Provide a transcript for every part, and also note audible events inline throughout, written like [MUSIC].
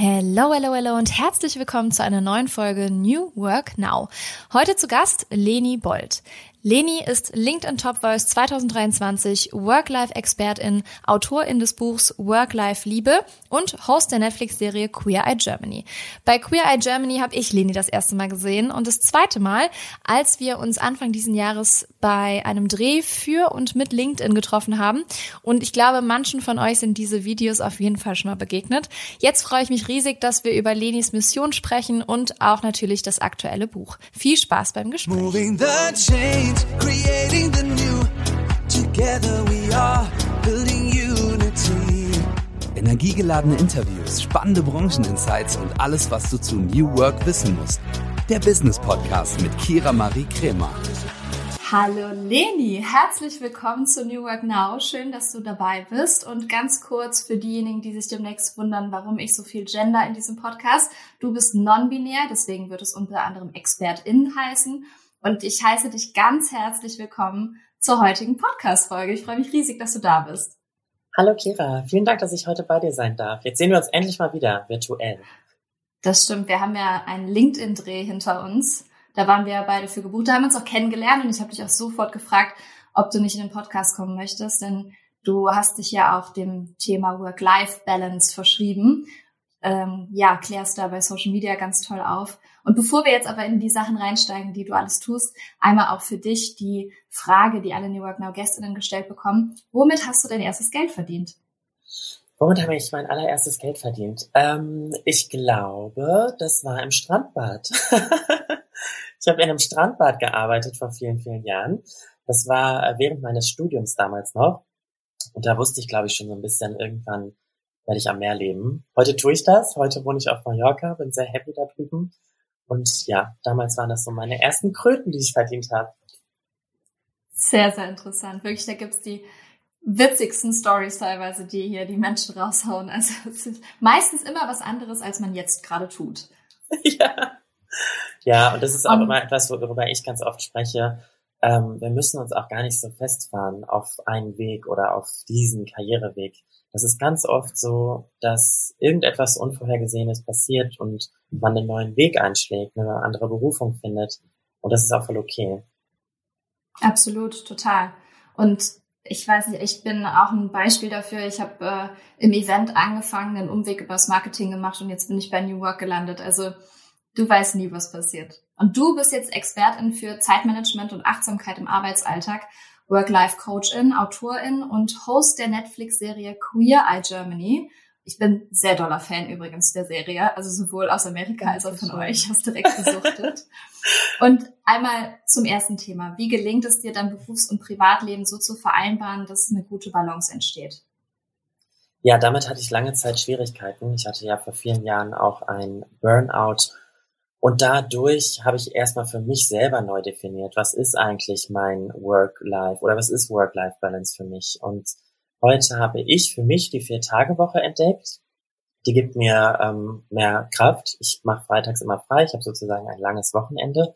Hello, hello, hello und herzlich willkommen zu einer neuen Folge New Work Now. Heute zu Gast Leni Bold. Leni ist LinkedIn Top Voice 2023, Work-Life-Expertin, Autorin des Buchs Work-Life-Liebe und Host der Netflix-Serie Queer Eye Germany. Bei Queer Eye Germany habe ich Leni das erste Mal gesehen und das zweite Mal, als wir uns Anfang diesen Jahres bei einem Dreh für und mit LinkedIn getroffen haben. Und ich glaube, manchen von euch sind diese Videos auf jeden Fall schon mal begegnet. Jetzt freue ich mich riesig, dass wir über Lenis Mission sprechen und auch natürlich das aktuelle Buch. Viel Spaß beim Gespräch change, creating the new. Together we are building unity. Energiegeladene Interviews, spannende Brancheninsights und alles, was du zu New Work wissen musst. Der Business Podcast mit Kira Marie Kremer. Hallo Leni, herzlich willkommen zu New Work Now. Schön, dass du dabei bist. Und ganz kurz für diejenigen, die sich demnächst wundern, warum ich so viel Gender in diesem Podcast. Du bist non-binär, deswegen wird es unter anderem ExpertInnen heißen. Und ich heiße dich ganz herzlich willkommen zur heutigen Podcast-Folge. Ich freue mich riesig, dass du da bist. Hallo Kira, vielen Dank, dass ich heute bei dir sein darf. Jetzt sehen wir uns endlich mal wieder virtuell. Das stimmt, wir haben ja einen LinkedIn-Dreh hinter uns. Da waren wir beide für gebucht, da haben wir uns auch kennengelernt und ich habe dich auch sofort gefragt, ob du nicht in den Podcast kommen möchtest, denn du hast dich ja auch dem Thema Work-Life-Balance verschrieben. Ähm, ja, klärst da bei Social Media ganz toll auf. Und bevor wir jetzt aber in die Sachen reinsteigen, die du alles tust, einmal auch für dich die Frage, die alle New Work Now Gästinnen gestellt bekommen. Womit hast du dein erstes Geld verdient? Womit habe ich mein allererstes Geld verdient? Ähm, ich glaube, das war im Strandbad. [LAUGHS] ich habe in einem Strandbad gearbeitet vor vielen, vielen Jahren. Das war während meines Studiums damals noch. Und da wusste ich, glaube ich, schon so ein bisschen irgendwann werde ich am Meer leben. Heute tue ich das. Heute wohne ich auf Mallorca, bin sehr happy da drüben. Und ja, damals waren das so meine ersten Kröten, die ich verdient habe. Sehr, sehr interessant. Wirklich, da gibt's die witzigsten Stories teilweise, die hier die Menschen raushauen. Also [LAUGHS] es ist meistens immer was anderes, als man jetzt gerade tut. [LAUGHS] ja. Ja, und das ist auch um, immer etwas, worüber ich ganz oft spreche. Ähm, wir müssen uns auch gar nicht so festfahren auf einen Weg oder auf diesen Karriereweg. Das ist ganz oft so, dass irgendetwas Unvorhergesehenes passiert und man einen neuen Weg einschlägt, eine andere Berufung findet. Und das ist auch voll okay. Absolut, total. Und ich weiß nicht, ich bin auch ein Beispiel dafür. Ich habe äh, im Event angefangen, einen Umweg übers Marketing gemacht und jetzt bin ich bei New Work gelandet. Also du weißt nie, was passiert. Und du bist jetzt Expertin für Zeitmanagement und Achtsamkeit im Arbeitsalltag. Work-Life-Coachin, Autorin und Host der Netflix-Serie Queer Eye Germany. Ich bin sehr doller Fan übrigens der Serie, also sowohl aus Amerika als auch von euch. Ich habe direkt gesuchtet. [LAUGHS] und einmal zum ersten Thema. Wie gelingt es dir, dein Berufs- und Privatleben so zu vereinbaren, dass eine gute Balance entsteht? Ja, damit hatte ich lange Zeit Schwierigkeiten. Ich hatte ja vor vielen Jahren auch ein Burnout und dadurch habe ich erstmal für mich selber neu definiert, was ist eigentlich mein Work-Life oder was ist Work-Life-Balance für mich. Und heute habe ich für mich die Vier-Tage-Woche entdeckt. Die gibt mir ähm, mehr Kraft. Ich mache freitags immer frei. Ich habe sozusagen ein langes Wochenende.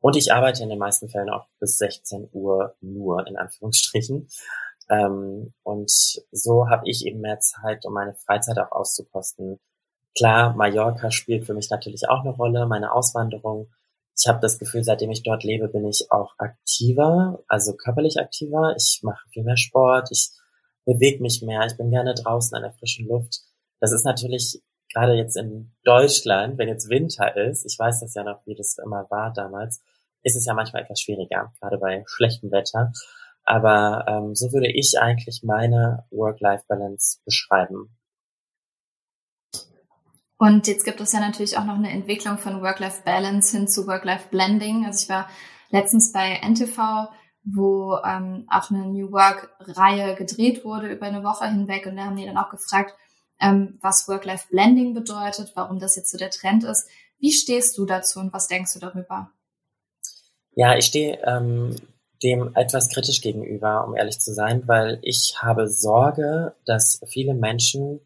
Und ich arbeite in den meisten Fällen auch bis 16 Uhr nur, in Anführungsstrichen. Ähm, und so habe ich eben mehr Zeit, um meine Freizeit auch auszukosten Klar, Mallorca spielt für mich natürlich auch eine Rolle, meine Auswanderung. Ich habe das Gefühl, seitdem ich dort lebe, bin ich auch aktiver, also körperlich aktiver. Ich mache viel mehr Sport, ich bewege mich mehr, ich bin gerne draußen an der frischen Luft. Das ist natürlich gerade jetzt in Deutschland, wenn jetzt Winter ist, ich weiß das ja noch, wie das immer war damals, ist es ja manchmal etwas schwieriger, gerade bei schlechtem Wetter. Aber ähm, so würde ich eigentlich meine Work-Life-Balance beschreiben. Und jetzt gibt es ja natürlich auch noch eine Entwicklung von Work-Life-Balance hin zu Work-Life-Blending. Also ich war letztens bei NTV, wo ähm, auch eine New Work-Reihe gedreht wurde über eine Woche hinweg. Und da haben die dann auch gefragt, ähm, was Work-Life-Blending bedeutet, warum das jetzt so der Trend ist. Wie stehst du dazu und was denkst du darüber? Ja, ich stehe ähm, dem etwas kritisch gegenüber, um ehrlich zu sein, weil ich habe Sorge, dass viele Menschen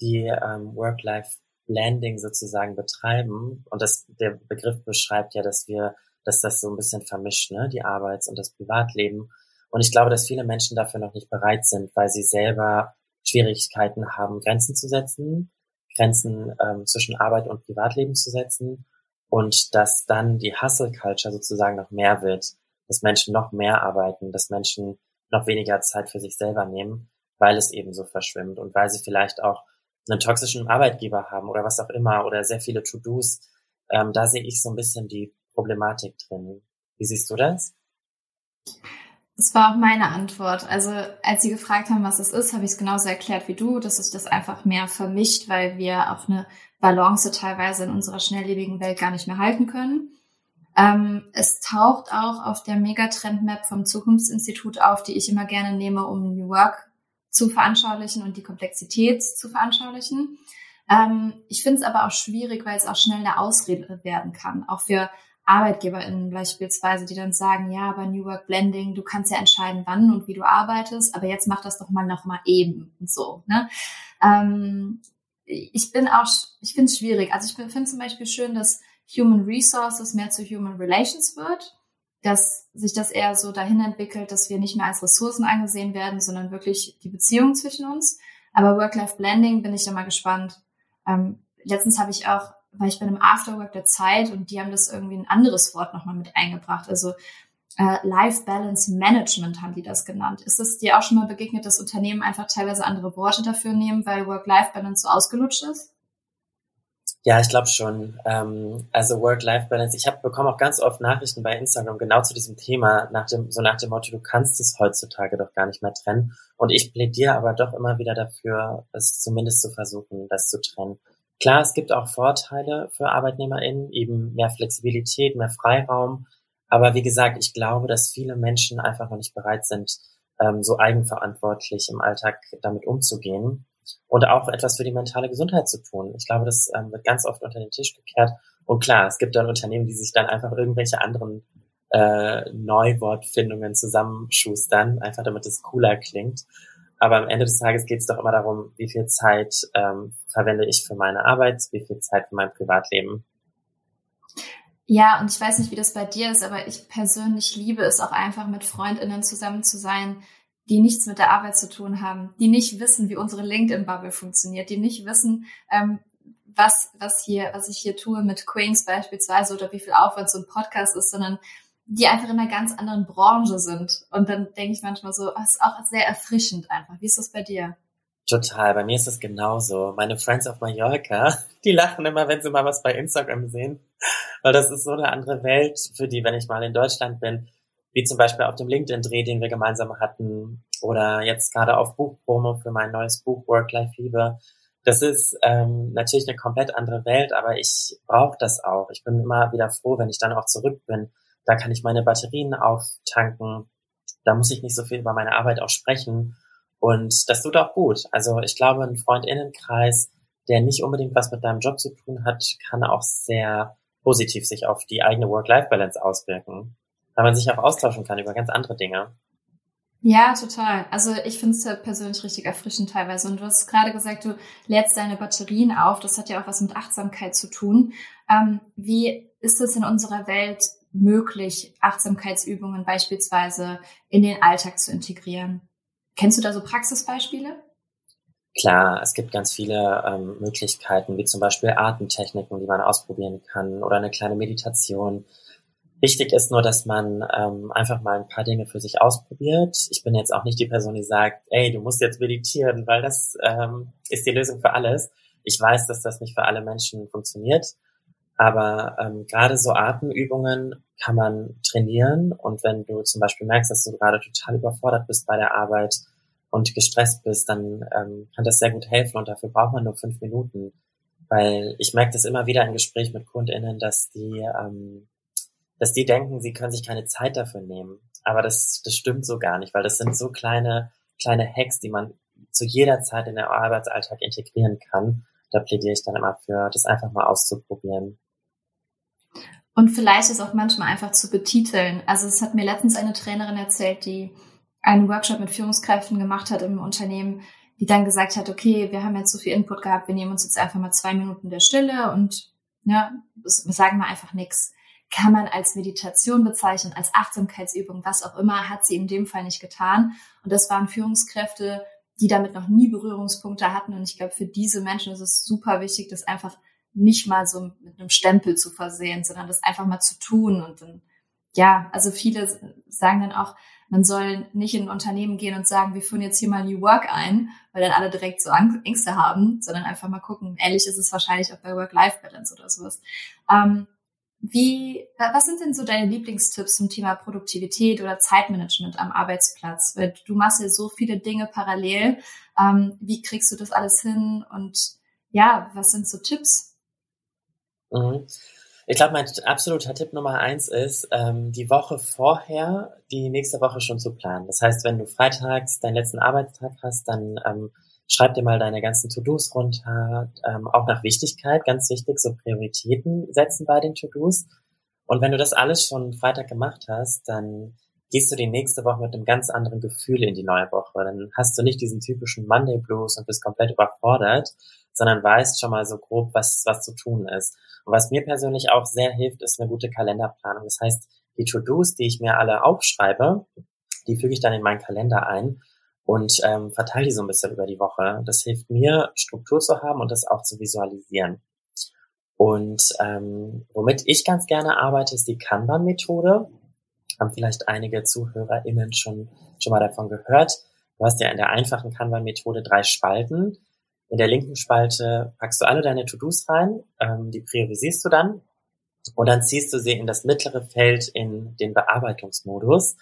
die ähm, Work-Life Landing sozusagen betreiben. Und das, der Begriff beschreibt ja, dass wir, dass das so ein bisschen vermischt, ne, die Arbeits- und das Privatleben. Und ich glaube, dass viele Menschen dafür noch nicht bereit sind, weil sie selber Schwierigkeiten haben, Grenzen zu setzen, Grenzen ähm, zwischen Arbeit und Privatleben zu setzen und dass dann die Hustle Culture sozusagen noch mehr wird, dass Menschen noch mehr arbeiten, dass Menschen noch weniger Zeit für sich selber nehmen, weil es eben so verschwimmt und weil sie vielleicht auch einen toxischen Arbeitgeber haben oder was auch immer oder sehr viele To-Dos. Ähm, da sehe ich so ein bisschen die Problematik drin. Wie siehst du das? Das war auch meine Antwort. Also als Sie gefragt haben, was es ist, habe ich es genauso erklärt wie du, dass sich das einfach mehr vermischt, weil wir auch eine Balance teilweise in unserer schnelllebigen Welt gar nicht mehr halten können. Ähm, es taucht auch auf der Megatrend-Map vom Zukunftsinstitut auf, die ich immer gerne nehme, um New Work zu veranschaulichen und die Komplexität zu veranschaulichen. Ähm, ich finde es aber auch schwierig, weil es auch schnell eine Ausrede werden kann, auch für ArbeitgeberInnen beispielsweise, die dann sagen, ja, aber New Work Blending, du kannst ja entscheiden, wann und wie du arbeitest, aber jetzt mach das doch mal noch mal eben und so. Ne? Ähm, ich bin auch, ich finde es schwierig. Also ich finde zum Beispiel schön, dass Human Resources mehr zu Human Relations wird, dass sich das eher so dahin entwickelt, dass wir nicht mehr als Ressourcen angesehen werden, sondern wirklich die Beziehung zwischen uns. Aber Work-Life-Blending bin ich da mal gespannt. Ähm, letztens habe ich auch war ich bei einem Afterwork der Zeit und die haben das irgendwie ein anderes Wort nochmal mit eingebracht. Also äh, Life Balance Management haben die das genannt. Ist es dir auch schon mal begegnet, dass Unternehmen einfach teilweise andere Worte dafür nehmen, weil Work-Life-Balance so ausgelutscht ist? Ja, ich glaube schon. Ähm, also Work-Life-Balance. Ich habe bekomme auch ganz oft Nachrichten bei Instagram genau zu diesem Thema, nach dem, so nach dem Motto, du kannst es heutzutage doch gar nicht mehr trennen. Und ich plädiere aber doch immer wieder dafür, es zumindest zu versuchen, das zu trennen. Klar, es gibt auch Vorteile für ArbeitnehmerInnen, eben mehr Flexibilität, mehr Freiraum. Aber wie gesagt, ich glaube, dass viele Menschen einfach noch nicht bereit sind, ähm, so eigenverantwortlich im Alltag damit umzugehen und auch etwas für die mentale Gesundheit zu tun. Ich glaube, das ähm, wird ganz oft unter den Tisch gekehrt. Und klar, es gibt dann Unternehmen, die sich dann einfach irgendwelche anderen äh, Neuwortfindungen zusammenschustern, einfach damit es cooler klingt. Aber am Ende des Tages geht es doch immer darum, wie viel Zeit ähm, verwende ich für meine Arbeit, wie viel Zeit für mein Privatleben. Ja, und ich weiß nicht, wie das bei dir ist, aber ich persönlich liebe es auch einfach mit Freundinnen zusammen zu sein, die nichts mit der Arbeit zu tun haben, die nicht wissen, wie unsere LinkedIn-Bubble funktioniert, die nicht wissen, ähm, was, was hier, was ich hier tue mit Queens beispielsweise oder wie viel Aufwand so ein Podcast ist, sondern die einfach in einer ganz anderen Branche sind. Und dann denke ich manchmal so, es ist auch sehr erfrischend einfach. Wie ist das bei dir? Total, bei mir ist es genauso. Meine Friends auf Mallorca, [LAUGHS] die lachen immer, wenn sie mal was bei Instagram sehen, weil das ist so eine andere Welt für die, wenn ich mal in Deutschland bin, wie zum Beispiel auf dem LinkedIn-Dreh, den wir gemeinsam hatten, oder jetzt gerade auf Buchpromo für mein neues Buch Work-Life-Liebe. Das ist ähm, natürlich eine komplett andere Welt, aber ich brauche das auch. Ich bin immer wieder froh, wenn ich dann auch zurück bin da kann ich meine Batterien auftanken. Da muss ich nicht so viel über meine Arbeit auch sprechen. Und das tut auch gut. Also ich glaube, ein Freundinnenkreis, der nicht unbedingt was mit deinem Job zu tun hat, kann auch sehr positiv sich auf die eigene Work-Life-Balance auswirken. Weil man sich auch austauschen kann über ganz andere Dinge. Ja, total. Also ich finde es ja persönlich richtig erfrischend teilweise. Und du hast gerade gesagt, du lädst deine Batterien auf. Das hat ja auch was mit Achtsamkeit zu tun. Ähm, wie ist es in unserer Welt möglich, Achtsamkeitsübungen beispielsweise in den Alltag zu integrieren. Kennst du da so Praxisbeispiele? Klar, es gibt ganz viele ähm, Möglichkeiten, wie zum Beispiel Atemtechniken, die man ausprobieren kann oder eine kleine Meditation. Wichtig ist nur, dass man ähm, einfach mal ein paar Dinge für sich ausprobiert. Ich bin jetzt auch nicht die Person, die sagt, ey, du musst jetzt meditieren, weil das ähm, ist die Lösung für alles. Ich weiß, dass das nicht für alle Menschen funktioniert. Aber ähm, gerade so Atemübungen kann man trainieren. Und wenn du zum Beispiel merkst, dass du gerade total überfordert bist bei der Arbeit und gestresst bist, dann ähm, kann das sehr gut helfen. Und dafür braucht man nur fünf Minuten. Weil ich merke das immer wieder im Gespräch mit KundInnen, dass die, ähm, dass die denken, sie können sich keine Zeit dafür nehmen. Aber das, das stimmt so gar nicht, weil das sind so kleine, kleine Hacks, die man zu jeder Zeit in der Arbeitsalltag integrieren kann. Da plädiere ich dann immer für, das einfach mal auszuprobieren. Und vielleicht ist auch manchmal einfach zu betiteln. Also es hat mir letztens eine Trainerin erzählt, die einen Workshop mit Führungskräften gemacht hat im Unternehmen, die dann gesagt hat, okay, wir haben jetzt so viel Input gehabt, wir nehmen uns jetzt einfach mal zwei Minuten der Stille und ja, wir sagen mal einfach nichts. Kann man als Meditation bezeichnen, als Achtsamkeitsübung, was auch immer, hat sie in dem Fall nicht getan. Und das waren Führungskräfte, die damit noch nie Berührungspunkte hatten. Und ich glaube, für diese Menschen ist es super wichtig, das einfach nicht mal so mit einem Stempel zu versehen, sondern das einfach mal zu tun. Und dann, ja, also viele sagen dann auch, man soll nicht in ein Unternehmen gehen und sagen, wir führen jetzt hier mal New Work ein, weil dann alle direkt so Ängste haben, sondern einfach mal gucken. Ähnlich ist es wahrscheinlich auch bei Work-Life-Balance oder sowas. Ähm, wie, was sind denn so deine Lieblingstipps zum Thema Produktivität oder Zeitmanagement am Arbeitsplatz? Weil du machst ja so viele Dinge parallel. Ähm, wie kriegst du das alles hin? Und ja, was sind so Tipps? Mhm. Ich glaube, mein absoluter Tipp Nummer eins ist, ähm, die Woche vorher die nächste Woche schon zu planen. Das heißt, wenn du freitags deinen letzten Arbeitstag hast, dann ähm, schreib dir mal deine ganzen To-Dos runter, ähm, auch nach Wichtigkeit, ganz wichtig, so Prioritäten setzen bei den To-Dos. Und wenn du das alles schon Freitag gemacht hast, dann gehst du die nächste Woche mit einem ganz anderen Gefühl in die neue Woche. Dann hast du nicht diesen typischen Monday Blues und bist komplett überfordert, sondern weißt schon mal so grob, was, was zu tun ist. Und was mir persönlich auch sehr hilft, ist eine gute Kalenderplanung. Das heißt, die To-Dos, die ich mir alle aufschreibe, die füge ich dann in meinen Kalender ein und ähm, verteile die so ein bisschen über die Woche. Das hilft mir, Struktur zu haben und das auch zu visualisieren. Und ähm, womit ich ganz gerne arbeite, ist die Kanban-Methode. Haben vielleicht einige ZuhörerInnen schon, schon mal davon gehört. Du hast ja in der einfachen Kanban-Methode drei Spalten. In der linken Spalte packst du alle deine To-Dos rein, ähm, die priorisierst du dann und dann ziehst du sie in das mittlere Feld in den Bearbeitungsmodus.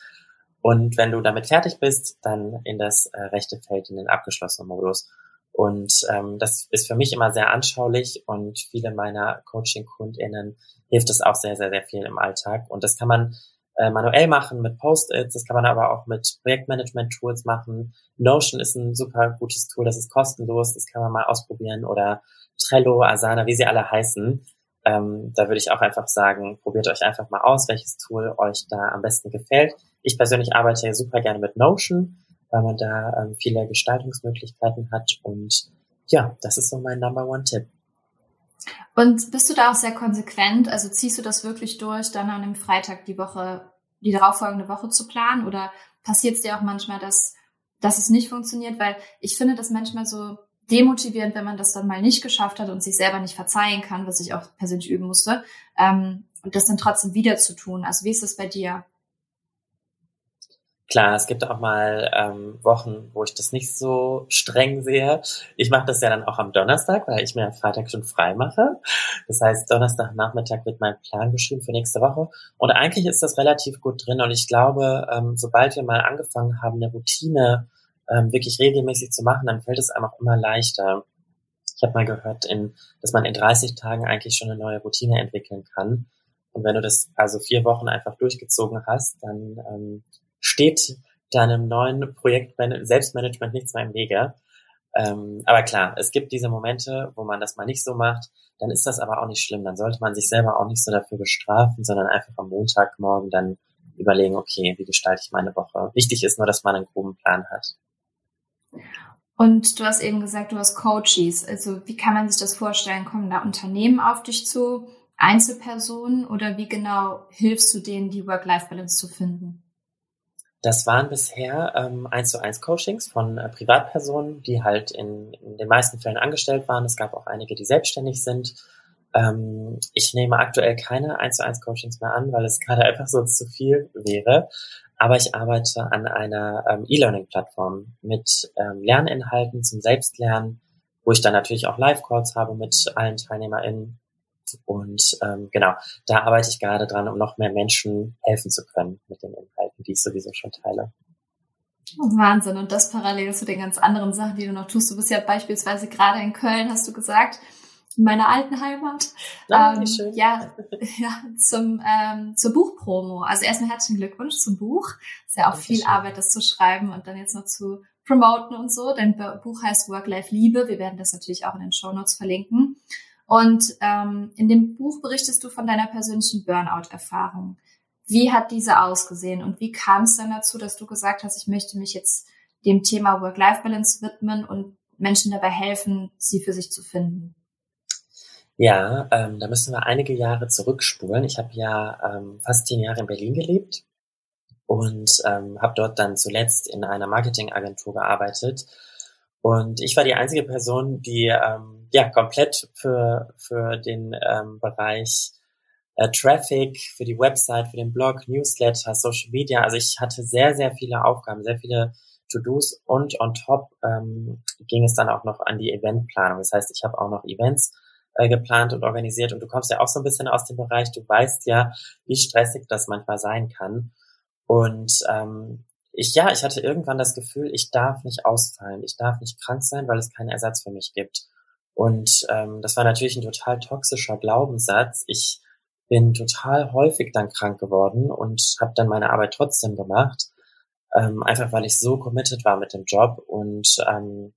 Und wenn du damit fertig bist, dann in das äh, rechte Feld, in den abgeschlossenen Modus. Und ähm, das ist für mich immer sehr anschaulich und viele meiner Coaching-KundInnen hilft es auch sehr, sehr, sehr viel im Alltag. Und das kann man äh, manuell machen mit Post-its, das kann man aber auch mit Projektmanagement-Tools machen. Notion ist ein super gutes Tool, das ist kostenlos, das kann man mal ausprobieren. Oder Trello, Asana, wie sie alle heißen. Ähm, da würde ich auch einfach sagen, probiert euch einfach mal aus, welches Tool euch da am besten gefällt. Ich persönlich arbeite ja super gerne mit Notion, weil man da ähm, viele Gestaltungsmöglichkeiten hat. Und ja, das ist so mein Number One Tipp. Und bist du da auch sehr konsequent? Also ziehst du das wirklich durch, dann an dem Freitag die Woche, die darauffolgende Woche zu planen? Oder passiert es dir auch manchmal, dass, dass es nicht funktioniert? Weil ich finde das manchmal so demotivierend, wenn man das dann mal nicht geschafft hat und sich selber nicht verzeihen kann, was ich auch persönlich üben musste, ähm, und das dann trotzdem wieder zu tun. Also wie ist das bei dir? Klar, es gibt auch mal ähm, Wochen, wo ich das nicht so streng sehe. Ich mache das ja dann auch am Donnerstag, weil ich mir am Freitag schon frei mache. Das heißt, Donnerstagnachmittag wird mein Plan geschrieben für nächste Woche. Und eigentlich ist das relativ gut drin. Und ich glaube, ähm, sobald wir mal angefangen haben, eine Routine ähm, wirklich regelmäßig zu machen, dann fällt es einem auch immer leichter. Ich habe mal gehört, in, dass man in 30 Tagen eigentlich schon eine neue Routine entwickeln kann. Und wenn du das also vier Wochen einfach durchgezogen hast, dann ähm, steht deinem neuen Projekt Selbstmanagement nichts mehr im Wege. Ähm, aber klar, es gibt diese Momente, wo man das mal nicht so macht, dann ist das aber auch nicht schlimm. Dann sollte man sich selber auch nicht so dafür bestrafen, sondern einfach am Montagmorgen dann überlegen, okay, wie gestalte ich meine Woche. Wichtig ist nur, dass man einen groben Plan hat. Und du hast eben gesagt, du hast Coaches. Also wie kann man sich das vorstellen? Kommen da Unternehmen auf dich zu, Einzelpersonen oder wie genau hilfst du denen, die Work-Life-Balance zu finden? Das waren bisher ähm, 1 zu 1 Coachings von äh, Privatpersonen, die halt in, in den meisten Fällen angestellt waren. Es gab auch einige, die selbstständig sind. Ähm, ich nehme aktuell keine 1 zu 1 Coachings mehr an, weil es [LAUGHS] gerade einfach so zu viel wäre. Aber ich arbeite an einer ähm, E-Learning-Plattform mit ähm, Lerninhalten zum Selbstlernen, wo ich dann natürlich auch Live-Calls habe mit allen TeilnehmerInnen und ähm, genau, da arbeite ich gerade dran, um noch mehr Menschen helfen zu können mit den Inhalten, die ich sowieso schon teile. Wahnsinn. Und das parallel zu den ganz anderen Sachen, die du noch tust. Du bist ja beispielsweise gerade in Köln, hast du gesagt, in meiner alten Heimat. Ja, ähm, schön. ja, [LAUGHS] ja zum, ähm, zur Buchpromo. Also erstmal herzlichen Glückwunsch zum Buch. Ist ja auch Dankeschön. viel Arbeit, das zu schreiben und dann jetzt noch zu promoten und so. Dein Buch heißt Work-Life Liebe. Wir werden das natürlich auch in den Show Notes verlinken. Und ähm, in dem Buch berichtest du von deiner persönlichen Burnout-Erfahrung. Wie hat diese ausgesehen und wie kam es dann dazu, dass du gesagt hast, ich möchte mich jetzt dem Thema Work-Life-Balance widmen und Menschen dabei helfen, sie für sich zu finden? Ja, ähm, da müssen wir einige Jahre zurückspulen. Ich habe ja ähm, fast zehn Jahre in Berlin gelebt und ähm, habe dort dann zuletzt in einer Marketingagentur gearbeitet Und ich war die einzige Person, die ähm, ja komplett für, für den ähm, Bereich äh, Traffic, für die Website, für den Blog, Newsletter, Social Media, also ich hatte sehr, sehr viele Aufgaben, sehr viele To-Dos und on top ähm, ging es dann auch noch an die Eventplanung. Das heißt, ich habe auch noch Events äh, geplant und organisiert und du kommst ja auch so ein bisschen aus dem Bereich, du weißt ja, wie stressig das manchmal sein kann. Und ähm, ich, ja, ich hatte irgendwann das Gefühl, ich darf nicht ausfallen, ich darf nicht krank sein, weil es keinen Ersatz für mich gibt. Und ähm, das war natürlich ein total toxischer Glaubenssatz. Ich bin total häufig dann krank geworden und habe dann meine Arbeit trotzdem gemacht, ähm, einfach weil ich so committed war mit dem Job und ähm,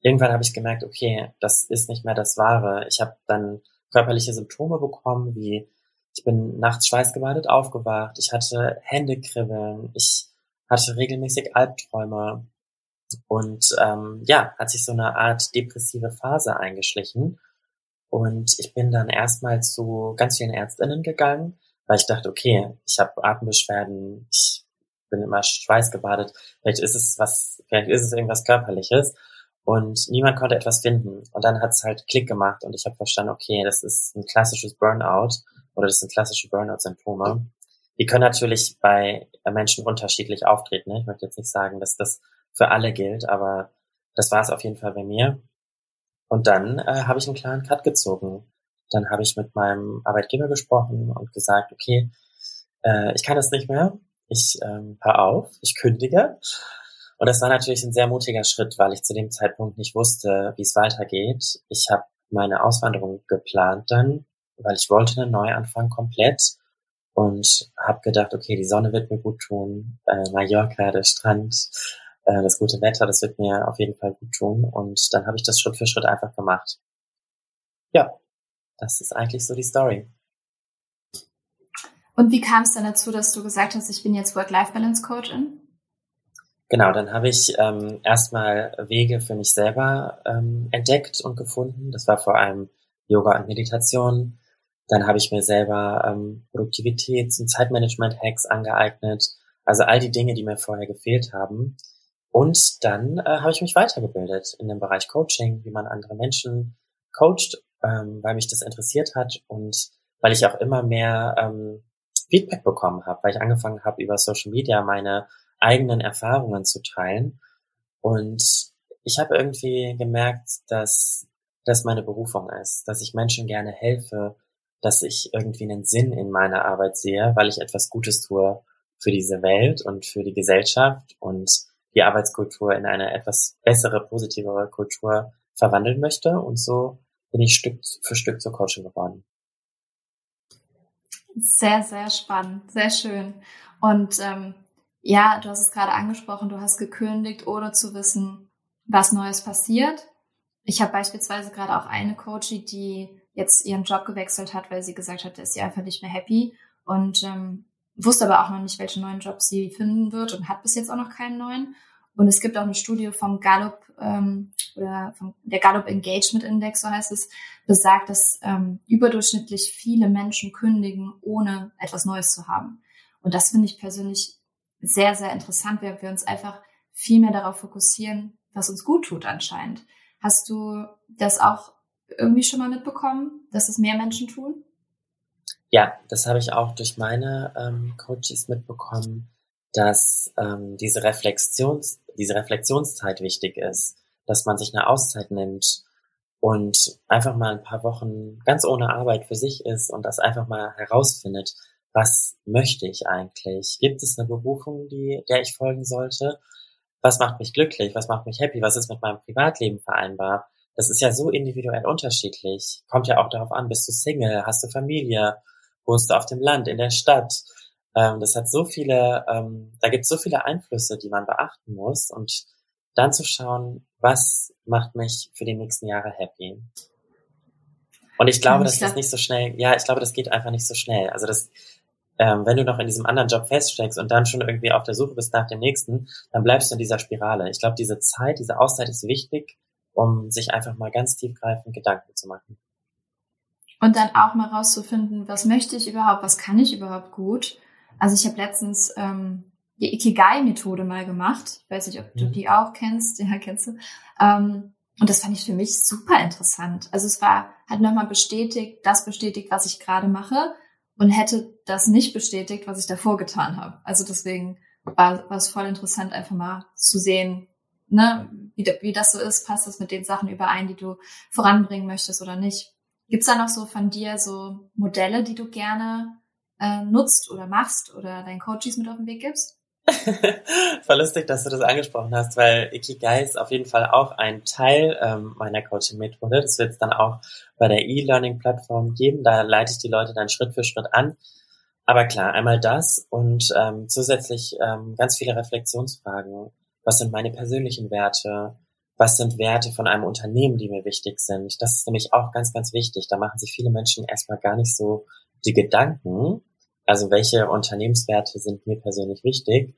irgendwann habe ich gemerkt, okay, das ist nicht mehr das Wahre. Ich habe dann körperliche Symptome bekommen, wie ich bin nachts schweißgebadet aufgewacht, ich hatte Händekribbeln, ich hatte regelmäßig Albträume und ähm, ja, hat sich so eine Art depressive Phase eingeschlichen. Und ich bin dann erstmal zu ganz vielen Ärztinnen gegangen, weil ich dachte, okay, ich habe Atembeschwerden, ich bin immer schweißgebadet, vielleicht ist es was, vielleicht ist es irgendwas körperliches. Und niemand konnte etwas finden. Und dann hat es halt Klick gemacht und ich habe verstanden, okay, das ist ein klassisches Burnout oder das sind klassische Burnout-Symptome. Die können natürlich bei Menschen unterschiedlich auftreten. Ne? Ich möchte jetzt nicht sagen, dass das für alle gilt, aber das war es auf jeden Fall bei mir. Und dann äh, habe ich einen klaren Cut gezogen. Dann habe ich mit meinem Arbeitgeber gesprochen und gesagt, okay, äh, ich kann das nicht mehr. Ich ähm, hör auf, ich kündige. Und das war natürlich ein sehr mutiger Schritt, weil ich zu dem Zeitpunkt nicht wusste, wie es weitergeht. Ich habe meine Auswanderung geplant dann, weil ich wollte einen Neuanfang komplett und habe gedacht, okay, die Sonne wird mir gut tun, äh, Mallorca, der Strand, äh, das gute Wetter, das wird mir auf jeden Fall gut tun. Und dann habe ich das Schritt für Schritt einfach gemacht. Ja, das ist eigentlich so die Story. Und wie kam es dann dazu, dass du gesagt hast, ich bin jetzt Work-Life-Balance-Coachin? Genau, dann habe ich ähm, erstmal Wege für mich selber ähm, entdeckt und gefunden. Das war vor allem Yoga und Meditation. Dann habe ich mir selber ähm, Produktivitäts- und Zeitmanagement-Hacks angeeignet. Also all die Dinge, die mir vorher gefehlt haben. Und dann äh, habe ich mich weitergebildet in dem Bereich Coaching, wie man andere Menschen coacht, ähm, weil mich das interessiert hat und weil ich auch immer mehr ähm, Feedback bekommen habe, weil ich angefangen habe, über Social Media meine eigenen Erfahrungen zu teilen. Und ich habe irgendwie gemerkt, dass das meine Berufung ist, dass ich Menschen gerne helfe, dass ich irgendwie einen Sinn in meiner Arbeit sehe, weil ich etwas Gutes tue für diese Welt und für die Gesellschaft und die Arbeitskultur in eine etwas bessere, positivere Kultur verwandeln möchte. Und so bin ich Stück für Stück zur Coaching geworden. Sehr, sehr spannend, sehr schön. Und ähm, ja, du hast es gerade angesprochen, du hast gekündigt, ohne zu wissen, was Neues passiert. Ich habe beispielsweise gerade auch eine Coachie, die jetzt ihren Job gewechselt hat, weil sie gesagt hat, ist sie einfach nicht mehr happy und ähm, wusste aber auch noch nicht, welchen neuen Job sie finden wird und hat bis jetzt auch noch keinen neuen. Und es gibt auch eine Studie vom Gallup ähm, oder vom, der Gallup Engagement Index, so heißt es, besagt, dass ähm, überdurchschnittlich viele Menschen kündigen, ohne etwas Neues zu haben. Und das finde ich persönlich sehr, sehr interessant, weil wir uns einfach viel mehr darauf fokussieren, was uns gut tut anscheinend. Hast du das auch irgendwie schon mal mitbekommen, dass es mehr Menschen tun? Ja, das habe ich auch durch meine ähm, Coaches mitbekommen, dass ähm, diese, Reflexions, diese Reflexionszeit wichtig ist, dass man sich eine Auszeit nimmt und einfach mal ein paar Wochen ganz ohne Arbeit für sich ist und das einfach mal herausfindet, was möchte ich eigentlich? Gibt es eine Berufung, die, der ich folgen sollte? Was macht mich glücklich? Was macht mich happy? Was ist mit meinem Privatleben vereinbar? Das ist ja so individuell unterschiedlich. Kommt ja auch darauf an, bist du Single, hast du Familie, wohnst du auf dem Land, in der Stadt? Ähm, das hat so viele, ähm, da gibt es so viele Einflüsse, die man beachten muss und dann zu schauen, was macht mich für die nächsten Jahre happy. Und ich glaube, dass das nicht so schnell, ja, ich glaube, das geht einfach nicht so schnell. Also das, ähm, wenn du noch in diesem anderen Job feststeckst und dann schon irgendwie auf der Suche bist nach dem nächsten, dann bleibst du in dieser Spirale. Ich glaube, diese Zeit, diese Auszeit ist wichtig, um sich einfach mal ganz tiefgreifend Gedanken zu machen. Und dann auch mal rauszufinden, was möchte ich überhaupt, was kann ich überhaupt gut. Also ich habe letztens ähm, die Ikigai-Methode mal gemacht. Ich weiß nicht, ob du mhm. die auch kennst. Ja, kennst du. Ähm, und das fand ich für mich super interessant. Also es war, hat nochmal bestätigt, das bestätigt, was ich gerade mache und hätte das nicht bestätigt, was ich davor getan habe. Also deswegen war, war es voll interessant, einfach mal zu sehen, ne, wie, wie das so ist, passt das mit den Sachen überein, die du voranbringen möchtest oder nicht. Gibt's da noch so von dir so Modelle, die du gerne äh, nutzt oder machst oder deinen Coaches mit auf den Weg gibst? [LAUGHS] Voll lustig, dass du das angesprochen hast, weil Ikigai ist auf jeden Fall auch ein Teil ähm, meiner Coaching-Methode. Das wird es dann auch bei der E-Learning-Plattform geben. Da leite ich die Leute dann Schritt für Schritt an. Aber klar, einmal das und ähm, zusätzlich ähm, ganz viele Reflexionsfragen. Was sind meine persönlichen Werte? Was sind Werte von einem Unternehmen, die mir wichtig sind? Das ist nämlich auch ganz, ganz wichtig. Da machen sich viele Menschen erstmal gar nicht so die Gedanken, also welche Unternehmenswerte sind mir persönlich wichtig?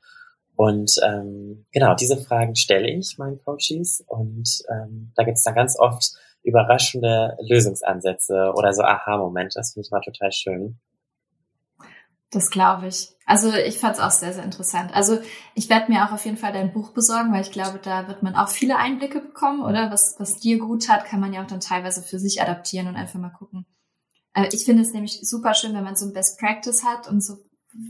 Und ähm, genau, diese Fragen stelle ich meinen Coaches und ähm, da gibt es dann ganz oft überraschende Lösungsansätze oder so Aha-Momente. Das finde ich mal total schön. Das glaube ich. Also ich fand es auch sehr, sehr interessant. Also ich werde mir auch auf jeden Fall dein Buch besorgen, weil ich glaube, da wird man auch viele Einblicke bekommen, oder? Was, was dir gut hat, kann man ja auch dann teilweise für sich adaptieren und einfach mal gucken, äh, ich finde es nämlich super schön, wenn man so ein Best Practice hat und so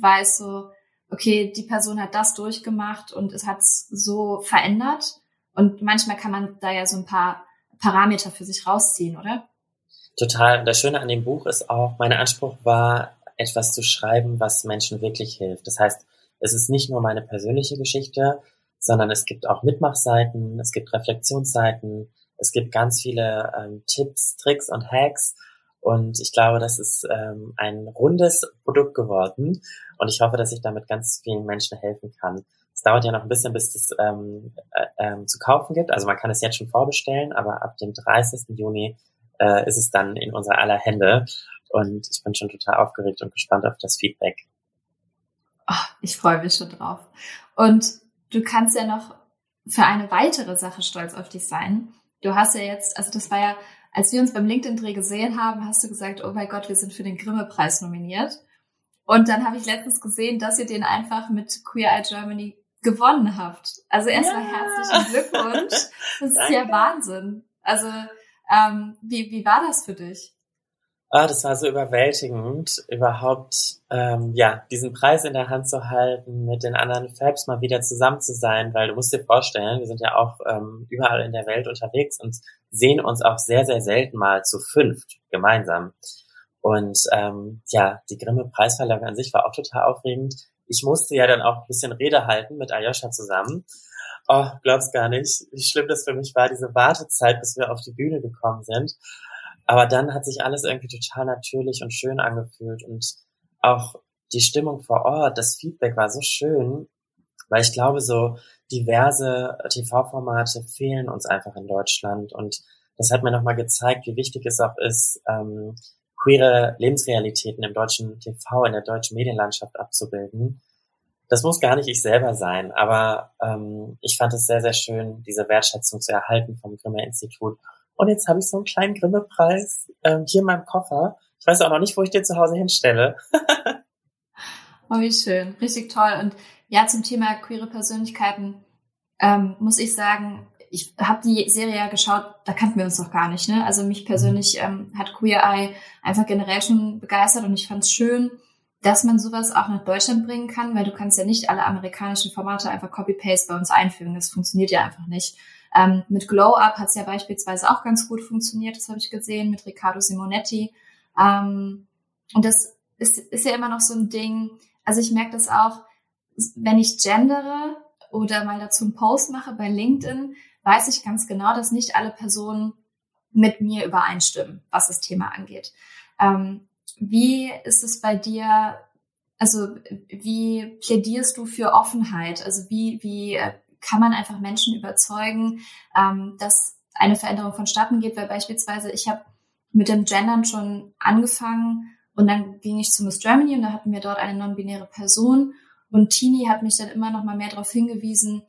weiß so, okay, die Person hat das durchgemacht und es hat so verändert. Und manchmal kann man da ja so ein paar Parameter für sich rausziehen, oder? Total. Das Schöne an dem Buch ist auch, mein Anspruch war, etwas zu schreiben, was Menschen wirklich hilft. Das heißt, es ist nicht nur meine persönliche Geschichte, sondern es gibt auch Mitmachseiten, es gibt Reflexionsseiten, es gibt ganz viele ähm, Tipps, Tricks und Hacks und ich glaube, das ist ähm, ein rundes Produkt geworden. Und ich hoffe, dass ich damit ganz vielen Menschen helfen kann. Es dauert ja noch ein bisschen, bis es ähm, äh, ähm, zu kaufen gibt. Also man kann es jetzt schon vorbestellen, aber ab dem 30. Juni äh, ist es dann in unser aller Hände. Und ich bin schon total aufgeregt und gespannt auf das Feedback. Oh, ich freue mich schon drauf. Und du kannst ja noch für eine weitere Sache stolz auf dich sein. Du hast ja jetzt, also das war ja als wir uns beim LinkedIn-Dreh gesehen haben, hast du gesagt, oh mein Gott, wir sind für den Grimme-Preis nominiert. Und dann habe ich letztens gesehen, dass ihr den einfach mit Queer Eye Germany gewonnen habt. Also erstmal ja. herzlichen Glückwunsch. [LAUGHS] Das ist ja Wahnsinn. Also ähm, wie, wie war das für dich? Ah, das war so überwältigend, überhaupt ähm, ja diesen Preis in der Hand zu halten, mit den anderen Fabs mal wieder zusammen zu sein, weil du musst dir vorstellen, wir sind ja auch ähm, überall in der Welt unterwegs und sehen uns auch sehr sehr selten mal zu fünft gemeinsam. Und ähm, ja, die Grimme Preisverleihung an sich war auch total aufregend. Ich musste ja dann auch ein bisschen Rede halten mit Ayosha zusammen. Oh, glaubst gar nicht, wie schlimm das für mich war, diese Wartezeit, bis wir auf die Bühne gekommen sind. Aber dann hat sich alles irgendwie total natürlich und schön angefühlt und auch die Stimmung vor Ort, das Feedback war so schön, weil ich glaube, so diverse TV-Formate fehlen uns einfach in Deutschland und das hat mir nochmal gezeigt, wie wichtig es auch ist, ähm, queere Lebensrealitäten im deutschen TV, in der deutschen Medienlandschaft abzubilden. Das muss gar nicht ich selber sein, aber ähm, ich fand es sehr, sehr schön, diese Wertschätzung zu erhalten vom Grimme Institut und jetzt habe ich so einen kleinen Grimme-Preis ähm, hier in meinem Koffer. Ich weiß auch noch nicht, wo ich den zu Hause hinstelle. [LAUGHS] oh, wie schön. Richtig toll. Und ja, zum Thema queere Persönlichkeiten ähm, muss ich sagen, ich habe die Serie ja geschaut, da kannten wir uns noch gar nicht. Ne? Also mich persönlich ähm, hat Queer Eye einfach generell schon begeistert und ich fand es schön, dass man sowas auch nach Deutschland bringen kann, weil du kannst ja nicht alle amerikanischen Formate einfach Copy-Paste bei uns einfügen. Das funktioniert ja einfach nicht. Ähm, mit Glow Up hat es ja beispielsweise auch ganz gut funktioniert, das habe ich gesehen, mit Riccardo Simonetti. Ähm, und das ist, ist ja immer noch so ein Ding. Also ich merke das auch, wenn ich gendere oder mal dazu einen Post mache bei LinkedIn, weiß ich ganz genau, dass nicht alle Personen mit mir übereinstimmen, was das Thema angeht. Ähm, wie ist es bei dir? Also wie plädierst du für Offenheit? Also wie, wie äh, kann man einfach Menschen überzeugen, ähm, dass eine Veränderung vonstatten geht, weil beispielsweise ich habe mit dem Gendern schon angefangen und dann ging ich zu Miss Germany und da hatten wir dort eine non-binäre Person und Tini hat mich dann immer noch mal mehr darauf hingewiesen,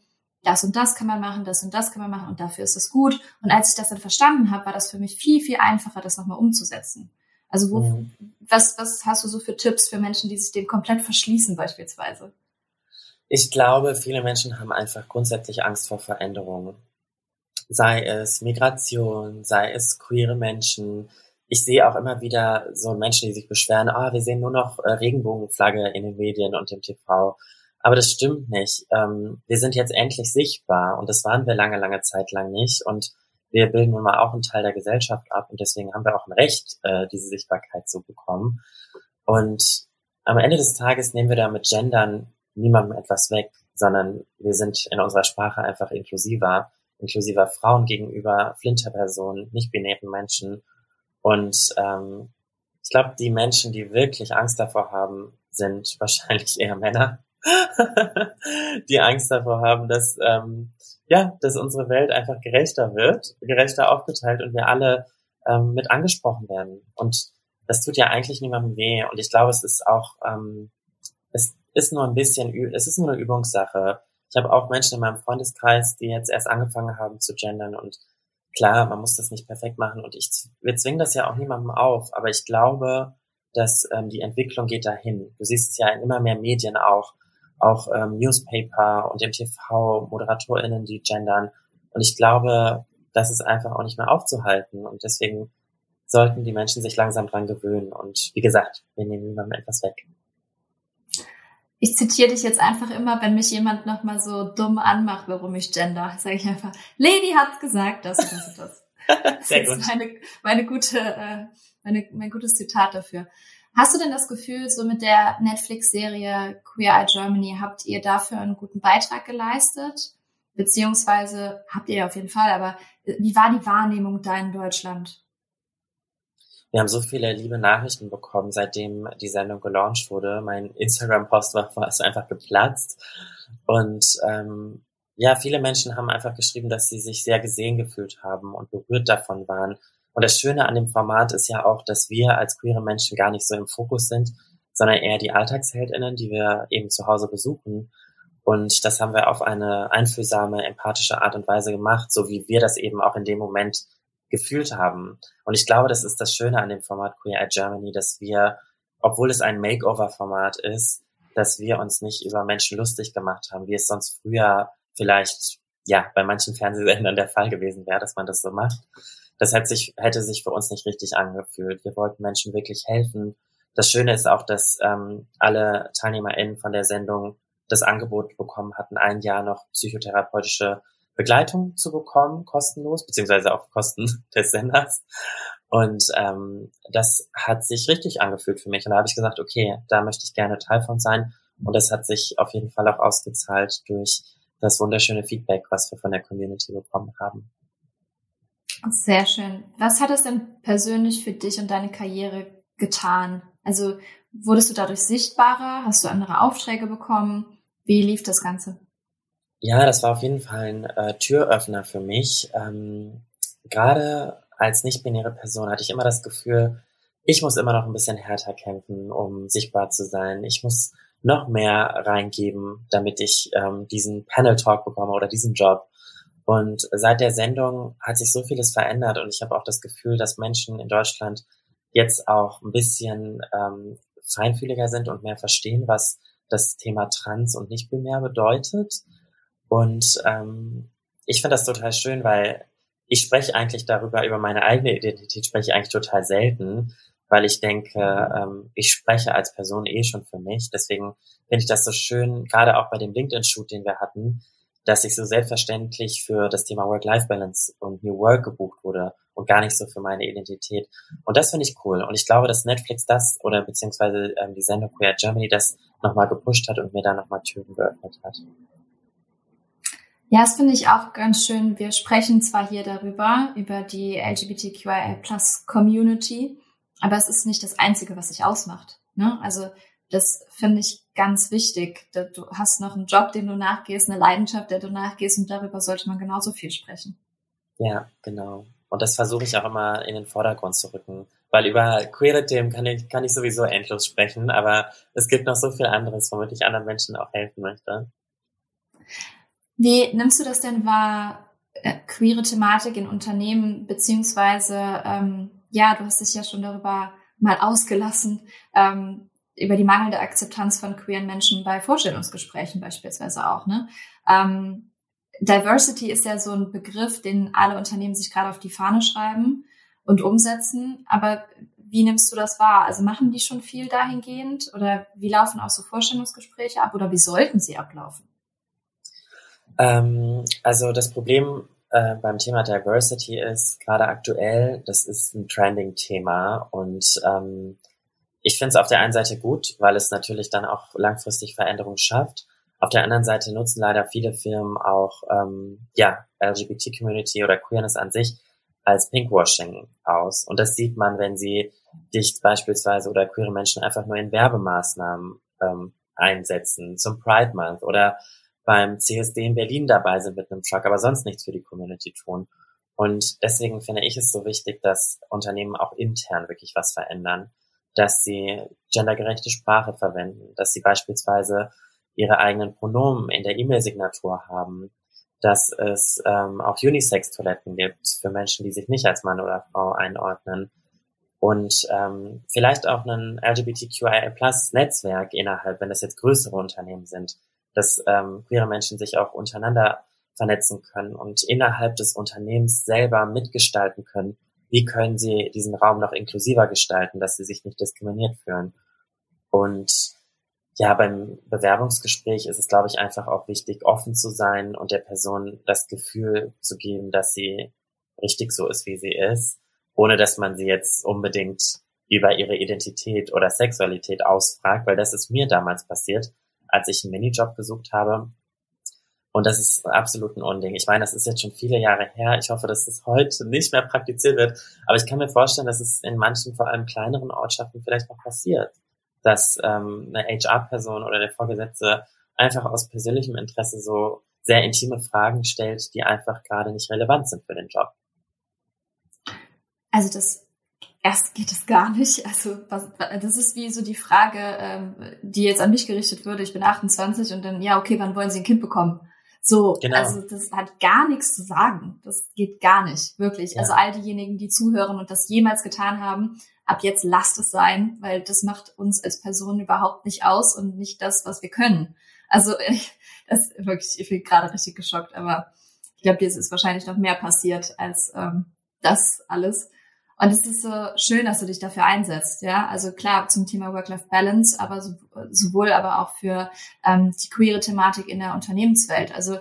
das und das kann man machen, das und das kann man machen und dafür ist es gut. Und als ich das dann verstanden habe, war das für mich viel, viel einfacher, das nochmal umzusetzen. Also wo, mhm. was, was hast du so für Tipps für Menschen, die sich dem komplett verschließen beispielsweise? Ich glaube, viele Menschen haben einfach grundsätzlich Angst vor Veränderungen. Sei es Migration, sei es queere Menschen. Ich sehe auch immer wieder so Menschen, die sich beschweren, ah, wir sehen nur noch äh, Regenbogenflagge in den Medien und im TV. Aber das stimmt nicht. Ähm, wir sind jetzt endlich sichtbar und das waren wir lange, lange Zeit lang nicht. Und wir bilden nun mal auch einen Teil der Gesellschaft ab und deswegen haben wir auch ein Recht, äh, diese Sichtbarkeit zu bekommen. Und am Ende des Tages nehmen wir da mit Gendern niemandem etwas weg, sondern wir sind in unserer Sprache einfach inklusiver, inklusiver Frauen gegenüber Flinterpersonen, nicht-binären Menschen. Und ähm, ich glaube, die Menschen, die wirklich Angst davor haben, sind [LAUGHS] wahrscheinlich eher Männer, [LAUGHS] die Angst davor haben, dass ähm, ja, dass unsere Welt einfach gerechter wird, gerechter aufgeteilt und wir alle ähm, mit angesprochen werden. Und das tut ja eigentlich niemandem weh. Und ich glaube, es ist auch, ähm, es ist nur ein bisschen, es ist nur eine Übungssache. Ich habe auch Menschen in meinem Freundeskreis, die jetzt erst angefangen haben zu gendern und klar, man muss das nicht perfekt machen und ich, wir zwingen das ja auch niemandem auf, aber ich glaube, dass ähm, die Entwicklung geht dahin. Du siehst es ja in immer mehr Medien auch, auch ähm, Newspaper und im TV, ModeratorInnen, die gendern. Und ich glaube, das ist einfach auch nicht mehr aufzuhalten. Und deswegen sollten die Menschen sich langsam dran gewöhnen. Und wie gesagt, wir nehmen niemandem etwas weg. Ich zitiere dich jetzt einfach immer, wenn mich jemand nochmal so dumm anmacht, warum ich gender, sage ich einfach, Lady hat's gesagt, das und das und [LAUGHS] das. Sehr das ist meine, meine gute, äh, meine, mein gutes Zitat dafür. Hast du denn das Gefühl, so mit der Netflix-Serie Queer Eye Germany, habt ihr dafür einen guten Beitrag geleistet? Beziehungsweise habt ihr ja auf jeden Fall, aber wie war die Wahrnehmung da in Deutschland? Wir haben so viele liebe Nachrichten bekommen, seitdem die Sendung gelauncht wurde. Mein Instagram-Post war fast einfach geplatzt. Und ähm, ja, viele Menschen haben einfach geschrieben, dass sie sich sehr gesehen gefühlt haben und berührt davon waren, und das Schöne an dem Format ist ja auch, dass wir als queere Menschen gar nicht so im Fokus sind, sondern eher die Alltagsheldinnen, die wir eben zu Hause besuchen. Und das haben wir auf eine einfühlsame, empathische Art und Weise gemacht, so wie wir das eben auch in dem Moment gefühlt haben. Und ich glaube, das ist das Schöne an dem Format Queer Eye Germany, dass wir, obwohl es ein Makeover-Format ist, dass wir uns nicht über Menschen lustig gemacht haben, wie es sonst früher vielleicht, ja, bei manchen Fernsehsendern der Fall gewesen wäre, dass man das so macht, das hätte sich, hätte sich für uns nicht richtig angefühlt. Wir wollten Menschen wirklich helfen. Das Schöne ist auch, dass ähm, alle TeilnehmerInnen von der Sendung das Angebot bekommen hatten, ein Jahr noch psychotherapeutische Begleitung zu bekommen, kostenlos, beziehungsweise auf Kosten [LAUGHS] des Senders. Und ähm, das hat sich richtig angefühlt für mich. Und da habe ich gesagt, okay, da möchte ich gerne Teil von sein. Und das hat sich auf jeden Fall auch ausgezahlt durch das wunderschöne Feedback, was wir von der Community bekommen haben. Sehr schön. Was hat es denn persönlich für dich und deine Karriere getan? Also wurdest du dadurch sichtbarer? Hast du andere Aufträge bekommen? Wie lief das Ganze? Ja, das war auf jeden Fall ein äh, Türöffner für mich. Ähm, Gerade als nicht-binäre Person hatte ich immer das Gefühl, ich muss immer noch ein bisschen härter kämpfen, um sichtbar zu sein. Ich muss noch mehr reingeben, damit ich ähm, diesen Panel-Talk bekomme oder diesen Job. Und seit der Sendung hat sich so vieles verändert und ich habe auch das Gefühl, dass Menschen in Deutschland jetzt auch ein bisschen ähm, feinfühliger sind und mehr verstehen, was das Thema Trans und nicht-binär bedeutet. Und ähm, ich finde das total schön, weil ich spreche eigentlich darüber, über meine eigene Identität spreche ich eigentlich total selten, weil ich denke, ähm, ich spreche als Person eh schon für mich. Deswegen finde ich das so schön, gerade auch bei dem LinkedIn-Shoot, den wir hatten, dass ich so selbstverständlich für das Thema Work-Life-Balance und New Work gebucht wurde und gar nicht so für meine Identität. Und das finde ich cool. Und ich glaube, dass Netflix das oder beziehungsweise ähm, die Sendung Queer Germany das nochmal gepusht hat und mir da nochmal Türen geöffnet hat. Ja, das finde ich auch ganz schön. Wir sprechen zwar hier darüber, über die LGBTQIA Plus Community, aber es ist nicht das Einzige, was sich ausmacht. Ne? Also das finde ich ganz wichtig. Du hast noch einen Job, den du nachgehst, eine Leidenschaft, der du nachgehst und darüber sollte man genauso viel sprechen. Ja, genau. Und das versuche ich auch immer in den Vordergrund zu rücken. Weil über queere Themen kann ich, kann ich sowieso endlos sprechen, aber es gibt noch so viel anderes, womit ich anderen Menschen auch helfen möchte. Wie nimmst du das denn wahr, äh, queere Thematik in Unternehmen, beziehungsweise, ähm, ja, du hast dich ja schon darüber mal ausgelassen, ähm, über die mangelnde Akzeptanz von queeren Menschen bei Vorstellungsgesprächen beispielsweise auch. Ne? Ähm, Diversity ist ja so ein Begriff, den alle Unternehmen sich gerade auf die Fahne schreiben und umsetzen. Aber wie nimmst du das wahr? Also machen die schon viel dahingehend oder wie laufen auch so Vorstellungsgespräche ab oder wie sollten sie ablaufen? Ähm, also das Problem äh, beim Thema Diversity ist gerade aktuell, das ist ein Trending-Thema und ähm, ich finde es auf der einen Seite gut, weil es natürlich dann auch langfristig Veränderungen schafft. Auf der anderen Seite nutzen leider viele Firmen auch ähm, ja LGBT-Community oder Queerness an sich als Pinkwashing aus. Und das sieht man, wenn sie dich beispielsweise oder queere Menschen einfach nur in Werbemaßnahmen ähm, einsetzen, zum Pride Month oder beim CSD in Berlin dabei sind mit einem Truck, aber sonst nichts für die Community tun. Und deswegen finde ich es so wichtig, dass Unternehmen auch intern wirklich was verändern, dass sie gendergerechte Sprache verwenden, dass sie beispielsweise ihre eigenen Pronomen in der E-Mail-Signatur haben, dass es ähm, auch Unisex-Toiletten gibt für Menschen, die sich nicht als Mann oder Frau einordnen und ähm, vielleicht auch ein LGBTQIA-Plus-Netzwerk innerhalb, wenn das jetzt größere Unternehmen sind, dass ähm, queere Menschen sich auch untereinander vernetzen können und innerhalb des Unternehmens selber mitgestalten können, wie können sie diesen Raum noch inklusiver gestalten, dass sie sich nicht diskriminiert fühlen. Und ja, beim Bewerbungsgespräch ist es, glaube ich, einfach auch wichtig, offen zu sein und der Person das Gefühl zu geben, dass sie richtig so ist, wie sie ist, ohne dass man sie jetzt unbedingt über ihre Identität oder Sexualität ausfragt, weil das ist mir damals passiert, als ich einen Minijob gesucht habe. Und das ist absolut ein Unding. Ich meine, das ist jetzt schon viele Jahre her. Ich hoffe, dass das heute nicht mehr praktiziert wird. Aber ich kann mir vorstellen, dass es in manchen, vor allem kleineren Ortschaften vielleicht noch passiert dass ähm, eine HR-Person oder der Vorgesetzte einfach aus persönlichem Interesse so sehr intime Fragen stellt, die einfach gerade nicht relevant sind für den Job. Also das erst geht es gar nicht. Also was, das ist wie so die Frage, ähm, die jetzt an mich gerichtet würde. Ich bin 28 und dann ja okay, wann wollen Sie ein Kind bekommen? So, genau. also das hat gar nichts zu sagen. Das geht gar nicht, wirklich. Ja. Also all diejenigen, die zuhören und das jemals getan haben, ab jetzt lasst es sein, weil das macht uns als Person überhaupt nicht aus und nicht das, was wir können. Also [LAUGHS] das wirklich, ich bin gerade richtig geschockt, aber ich glaube, dir ist wahrscheinlich noch mehr passiert als ähm, das alles. Und es ist so schön, dass du dich dafür einsetzt, ja. Also klar zum Thema Work-Life-Balance, aber so, sowohl aber auch für ähm, die queere Thematik in der Unternehmenswelt. Also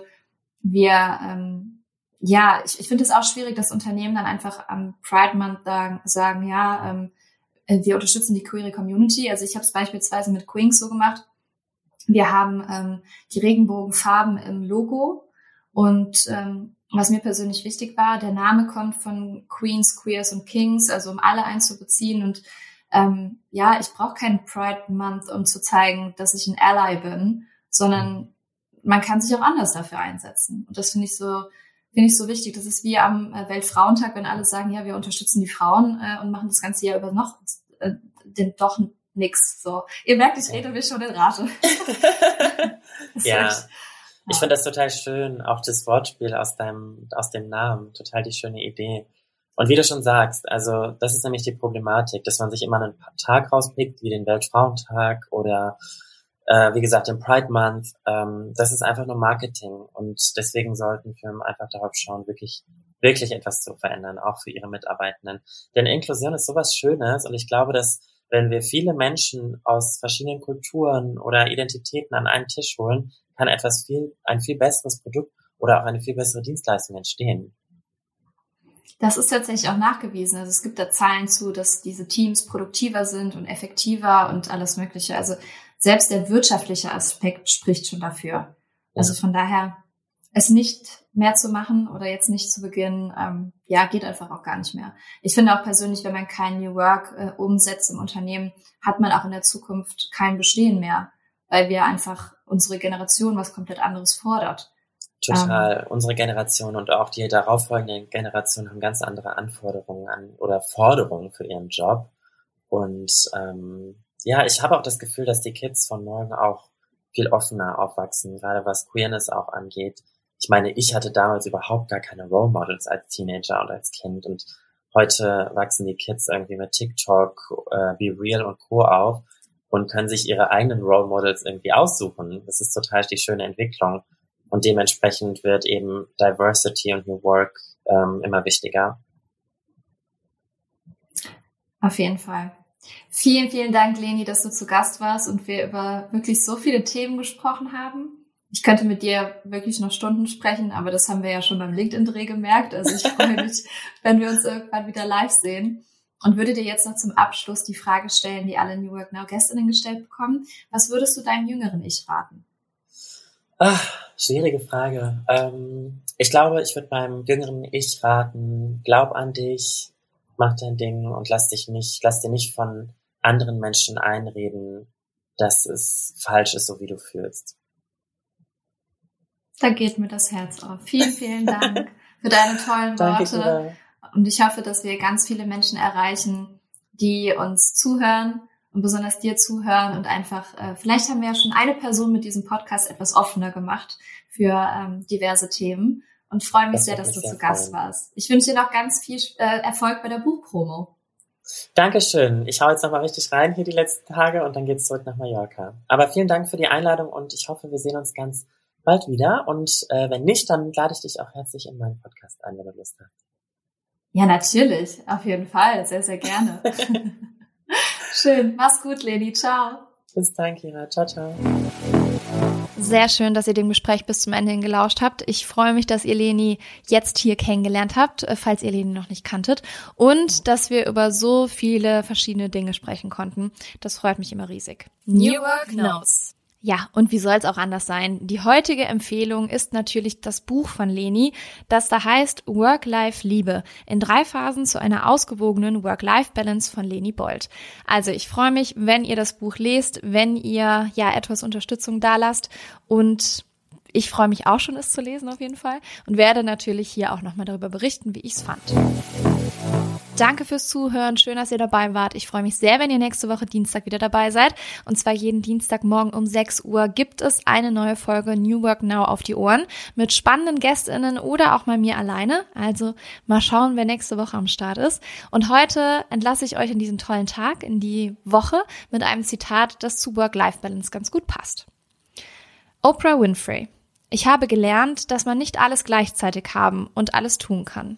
wir ähm, ja, ich, ich finde es auch schwierig, dass Unternehmen dann einfach am Pride Month sagen, sagen ja, ähm, äh, wir unterstützen die queere Community. Also ich habe es beispielsweise mit Queens so gemacht. Wir haben ähm, die Regenbogenfarben im Logo und ähm, was mir persönlich wichtig war, der Name kommt von Queens, Queers und Kings, also um alle einzubeziehen und ähm, ja, ich brauche keinen Pride Month, um zu zeigen, dass ich ein Ally bin, sondern man kann sich auch anders dafür einsetzen. Und das finde ich so finde ich so wichtig. Das ist wie am äh, Weltfrauentag, wenn alle sagen, ja, wir unterstützen die Frauen äh, und machen das ganze Jahr über noch äh, den, doch nix. So, ihr merkt, ich rede mich schon in Rate. [LAUGHS] ja. Echt, ich finde das total schön, auch das Wortspiel aus deinem, aus dem Namen, total die schöne Idee. Und wie du schon sagst, also das ist nämlich die Problematik, dass man sich immer einen Tag rauspickt, wie den Weltfrauentag oder äh, wie gesagt, im Pride Month, ähm, das ist einfach nur Marketing und deswegen sollten Firmen einfach darauf schauen, wirklich, wirklich etwas zu verändern, auch für ihre Mitarbeitenden. Denn Inklusion ist sowas Schönes und ich glaube, dass wenn wir viele Menschen aus verschiedenen Kulturen oder Identitäten an einen Tisch holen, kann etwas viel, ein viel besseres Produkt oder auch eine viel bessere Dienstleistung entstehen. Das ist tatsächlich auch nachgewiesen. Also es gibt da Zahlen zu, dass diese Teams produktiver sind und effektiver und alles Mögliche. Also selbst der wirtschaftliche Aspekt spricht schon dafür. Also von daher, es nicht mehr zu machen oder jetzt nicht zu beginnen, ähm, ja, geht einfach auch gar nicht mehr. Ich finde auch persönlich, wenn man kein New Work äh, umsetzt im Unternehmen, hat man auch in der Zukunft kein Bestehen mehr, weil wir einfach unsere Generation was komplett anderes fordert. Total. Ähm, unsere Generation und auch die darauffolgenden Generationen haben ganz andere Anforderungen an oder Forderungen für ihren Job. Und ähm, ja, ich habe auch das Gefühl, dass die Kids von morgen auch viel offener aufwachsen, gerade was Queerness auch angeht. Ich meine, ich hatte damals überhaupt gar keine Role Models als Teenager und als Kind und heute wachsen die Kids irgendwie mit TikTok, äh, Be Real und Co. auf und können sich ihre eigenen Role Models irgendwie aussuchen. Das ist total die schöne Entwicklung. Und dementsprechend wird eben Diversity und New Work ähm, immer wichtiger. Auf jeden Fall. Vielen, vielen Dank, Leni, dass du zu Gast warst und wir über wirklich so viele Themen gesprochen haben. Ich könnte mit dir wirklich noch Stunden sprechen, aber das haben wir ja schon beim LinkedIn-Dreh gemerkt. Also ich freue [LAUGHS] mich, wenn wir uns irgendwann wieder live sehen. Und würde dir jetzt noch zum Abschluss die Frage stellen, die alle New Work Now Gästinnen gestellt bekommen. Was würdest du deinem jüngeren Ich raten? Ach, schwierige Frage. Ähm, ich glaube, ich würde meinem jüngeren Ich raten, glaub an dich, mach dein Ding und lass dich nicht, lass dir nicht von anderen Menschen einreden, dass es falsch ist, so wie du fühlst. Da geht mir das Herz auf. Vielen, vielen Dank [LAUGHS] für deine tollen Worte. Und ich hoffe, dass wir ganz viele Menschen erreichen, die uns zuhören und besonders dir zuhören und einfach, äh, vielleicht haben wir ja schon eine Person mit diesem Podcast etwas offener gemacht für ähm, diverse Themen und freue mich das sehr, dass du zu Gast warst. Ich wünsche dir noch ganz viel äh, Erfolg bei der Buchpromo. Dankeschön. Ich hau jetzt nochmal richtig rein hier die letzten Tage und dann geht's zurück nach Mallorca. Aber vielen Dank für die Einladung und ich hoffe, wir sehen uns ganz bald wieder. Und äh, wenn nicht, dann lade ich dich auch herzlich in meinen Podcast ein, wenn du Lust hast. Ja, natürlich. Auf jeden Fall. Sehr, sehr gerne. [LAUGHS] [LAUGHS] Schön. Mach's gut, Leni. Ciao. Bis dann, Kira. Ciao, ciao. Sehr schön, dass ihr dem Gespräch bis zum Ende hin gelauscht habt. Ich freue mich, dass ihr Leni jetzt hier kennengelernt habt, äh, falls ihr Leni noch nicht kanntet. Und dass wir über so viele verschiedene Dinge sprechen konnten. Das freut mich immer riesig. New Work Notes. Ja, und wie soll es auch anders sein? Die heutige Empfehlung ist natürlich das Buch von Leni, das da heißt Work-Life-Liebe in drei Phasen zu einer ausgewogenen Work-Life-Balance von Leni Bold. Also ich freue mich, wenn ihr das Buch lest, wenn ihr ja etwas Unterstützung da lasst und ich freue mich auch schon, es zu lesen auf jeden Fall und werde natürlich hier auch nochmal darüber berichten, wie ich es fand. Danke fürs Zuhören. Schön, dass ihr dabei wart. Ich freue mich sehr, wenn ihr nächste Woche Dienstag wieder dabei seid. Und zwar jeden Dienstagmorgen um 6 Uhr gibt es eine neue Folge New Work Now auf die Ohren mit spannenden GästInnen oder auch mal mir alleine. Also mal schauen, wer nächste Woche am Start ist. Und heute entlasse ich euch in diesen tollen Tag, in die Woche mit einem Zitat, das zu Work-Life-Balance ganz gut passt. Oprah Winfrey. Ich habe gelernt, dass man nicht alles gleichzeitig haben und alles tun kann.